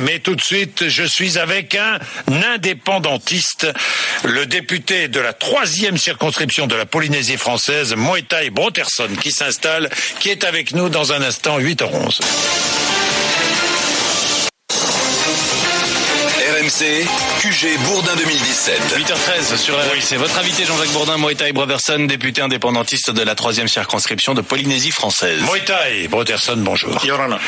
mais tout de suite, je suis avec un indépendantiste, le député de la troisième circonscription de la Polynésie française, Moetai Broterson, qui s'installe, qui est avec nous dans un instant, 8h11. RMC, QG Bourdin 2017. 8h13 sur la RMC. Votre invité Jean-Jacques Bourdin, Moetai Broderson, député indépendantiste de la troisième circonscription de Polynésie française. Moetai Broterson, bonjour. Yorana.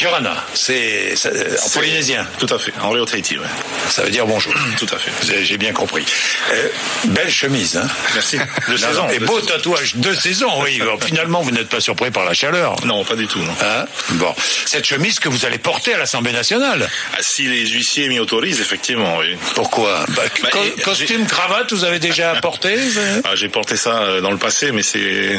Yorana, c'est euh, en C'est- polynésien. Tout à fait, en Rio Tahiti, ouais. Ça veut dire bonjour. Tout à fait. J'ai bien compris. Euh, belle chemise, hein Merci. De Non, saison. non, Et de beau saison. tatouage de saison, oui. Finalement, vous n'êtes pas surpris par la chaleur. Non, pas du tout, non. Hein? Bon, cette chemise que vous allez porter à l'Assemblée nationale. Ah, si les huissiers m'y autorisent, effectivement, oui. Pourquoi bah, Bah, co- Costume, cravate, vous avez déjà porté Ah, j'ai porté ça euh, dans le passé, mais c'est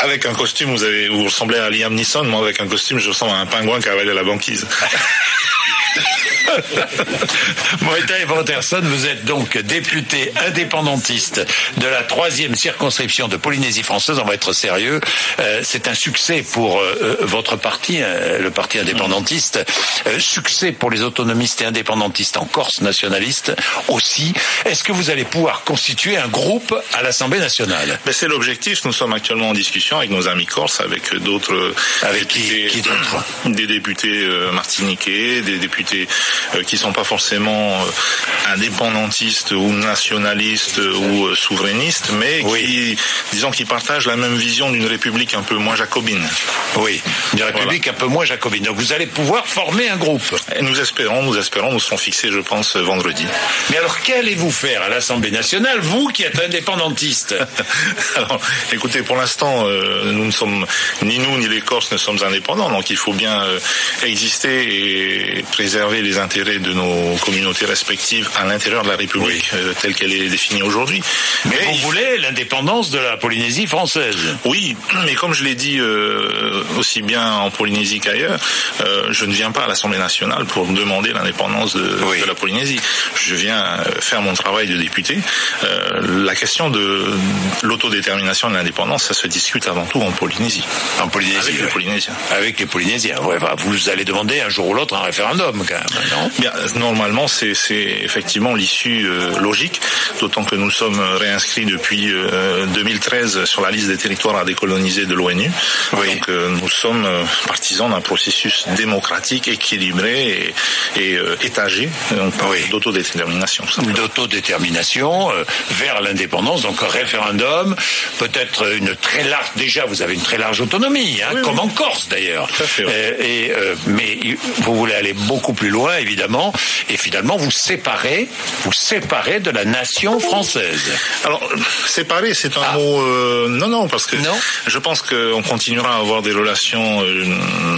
avec un costume, vous avez vous ressemblez à Liam Neeson. Moi, avec un costume, je ressemble à un pingouin qui a avalé la banquise. Moetai Broterson, vous êtes donc député indépendantiste de la troisième circonscription de Polynésie française. On va être sérieux. Euh, c'est un succès pour euh, euh, votre parti, euh, le parti indépendantiste. Succès pour les autonomistes et indépendantistes en Corse nationaliste aussi. Est-ce que vous allez pouvoir constituer un groupe à l'Assemblée nationale? Mais c'est l'objectif. Nous sommes actuellement en discussion avec nos amis corses, avec d'autres Avec qui- députés, qui d'autres des députés martiniquais, des députés euh, qui sont pas forcément euh, indépendantistes ou nationalistes ou euh, souverainistes, mais Oui. qui, disons, qui partagent la même vision d'une république un peu moins jacobine. Oui, une république un peu moins jacobine. Donc vous allez pouvoir former un groupe. Et nous espérons, nous espérons, nous serons fixés, je pense, vendredi. Mais alors qu'allez-vous faire à l'Assemblée nationale, vous qui êtes indépendantiste? Alors, écoutez, pour l'instant, euh, nous ne sommes ni nous ni les Corses ne sommes indépendants, donc il faut bien euh, exister et préserver les intérêts de nos communautés respectives à l'intérieur de la République euh, telle qu'elle est définie aujourd'hui. Mais vous il- voulez l'indépendance de la Polynésie française Oui, mais comme je l'ai dit euh, aussi bien en Polynésie qu'ailleurs, euh, je ne viens pas à l'Assemblée nationale pour demander l'indépendance de, Oui. de la Polynésie. Je viens euh, faire mon travail de député. Euh, la question de l'autodétermination et de l'indépendance, ça se discute avant tout en Polynésie. En Polynésie, Avec les oui. Polynésiens. Avec les Polynésiens. Ouais, bah, vous allez demander un jour ou l'autre un référendum, quand même, non Bien, normalement, c'est effectivement l'issue euh, logique, d'autant que nous sommes réinscrits depuis euh, 2013 sur la liste des territoires à décoloniser de l'ONU. Oui. Donc, euh, nous sommes euh, partisans d'un processus démocratique, équilibré et, et euh, étagé, donc Oui. d'autodétermination. d'autodétermination euh, vers l'indépendance, donc un référendum, peut-être une très large, déjà vous avez une très large autonomie, hein, Oui, comme en Corse d'ailleurs. Tout à fait, oui. Euh, et, euh, mais vous voulez aller beaucoup plus loin évidemment, et finalement vous séparez, vous séparez de la nation française. Alors, séparer, c'est un Ah. mot... euh, non, non, parce que Non. je pense qu'on continuera à avoir des relations euh,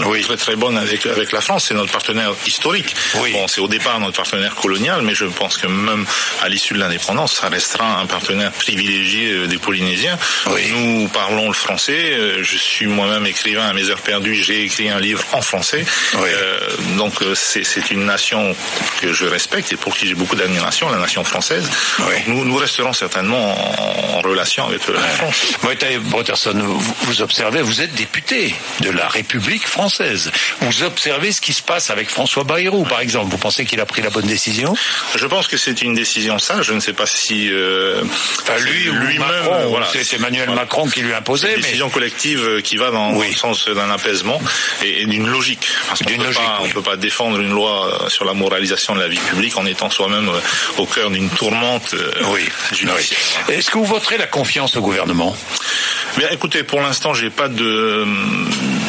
Oui. très très bonnes avec, avec la France. C'est notre partenaire historique. Oui. Bon, c'est au départ notre partenaire colonial, mais je pense que même à l'issue de l'indépendance, ça restera un partenaire privilégié euh, des Polynésiens. Oui. Nous parlons le français. Je suis moi-même écrivain à mes heures perdues. J'ai écrit un livre en français. Oui. Euh, donc c'est c'est une nation que je respecte et pour qui j'ai beaucoup d'admiration, la nation française. Oui. Nous, nous resterons certainement en, en relation avec la France. Moetai Broterson, vous, vous observez, vous êtes député de la République française. Vous observez ce qui se passe avec François Bayrou, par exemple. Vous pensez qu'il a pris la bonne décision? Je pense que c'est une décision sage. Je ne sais pas si euh, Enfin, lui lui-même, euh, voilà. c'est Emmanuel Voilà. Macron qui lui a imposé, C'est une mais décision collective euh, qui va dans, le sens d'un apaisement et, et d'une logique. Parce qu'on D'une peut oui. on peut pas défendre une loi euh, sur la moralisation de la vie publique en étant soi-même euh, au cœur d'une tourmente euh, oui. judiciaire. oui. Est-ce que vous voterez la confiance au gouvernement? Bien, écoutez, pour l'instant, j'ai pas de,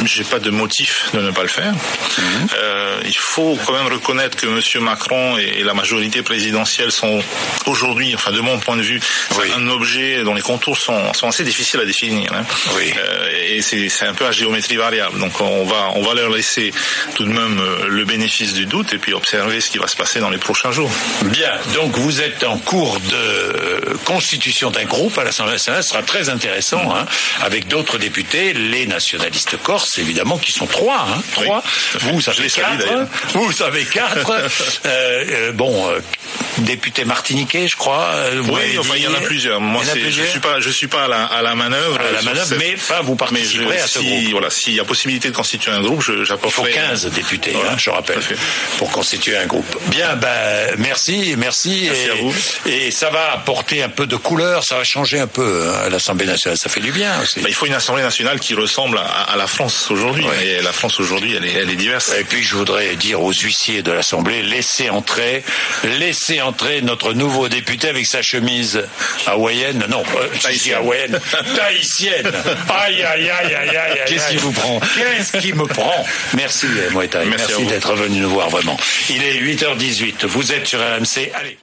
j'ai pas de motif de ne pas le faire. Mhm. Euh, il faut quand même reconnaître que Monsieur Macron et, la majorité présidentielle sont aujourd'hui, enfin de mon point de vue, Oui. un objet dont les contours sont, sont assez difficiles à définir. hein. Oui. Euh, et c'est un peu à géométrie variable. Donc on va, on va leur laisser tout de même euh, le bénéfice du doute et puis observer ce qui va se passer dans les prochains jours. Bien, donc vous êtes en cours de euh, constitution d'un groupe à l'Assemblée nationale, ce sera très intéressant, hein, avec d'autres députés, les nationalistes corses, évidemment, qui sont trois, hein, Oui, trois. fait. Vous les salue, quatre, vous savez quatre. Euh, euh, bon, euh, député martiniquais, je crois. vous Oui, enfin dit. il y en a plusieurs. Moi, je suis pas, je suis pas à la, à la manœuvre. à la manœuvre, mais enfin, vous Non, participerez à ce si, groupe. Voilà, s'il y a possibilité de constituer un groupe, Il faut j'apporterai. 15 députés, Voilà, hein, je rappelle, pour constituer un groupe. Bien, ben, merci, merci. Merci et, à vous. et ça va apporter un peu de couleur, ça va changer un peu hein, à l'Assemblée nationale. Ça fait du bien aussi. Bah, il faut une Assemblée nationale qui ressemble à, à la France aujourd'hui. Et la France aujourd'hui, elle est, elle est diverse. Et puis je voudrais dire aux huissiers de l'Assemblée, laissez entrer, laissez entrer notre nouveau député avec sa chemise hawaïenne, non, euh, je dis hawaïenne, tahitienne. Aïe, aïe, aïe, aïe, aïe, aïe. Qu'est-ce qui vous prend Qu'est-ce qui me prend Merci, Moïta. Merci à Merci vous. d'être venu nous voir, vraiment. Il est 8h18, vous êtes sur RMC, allez.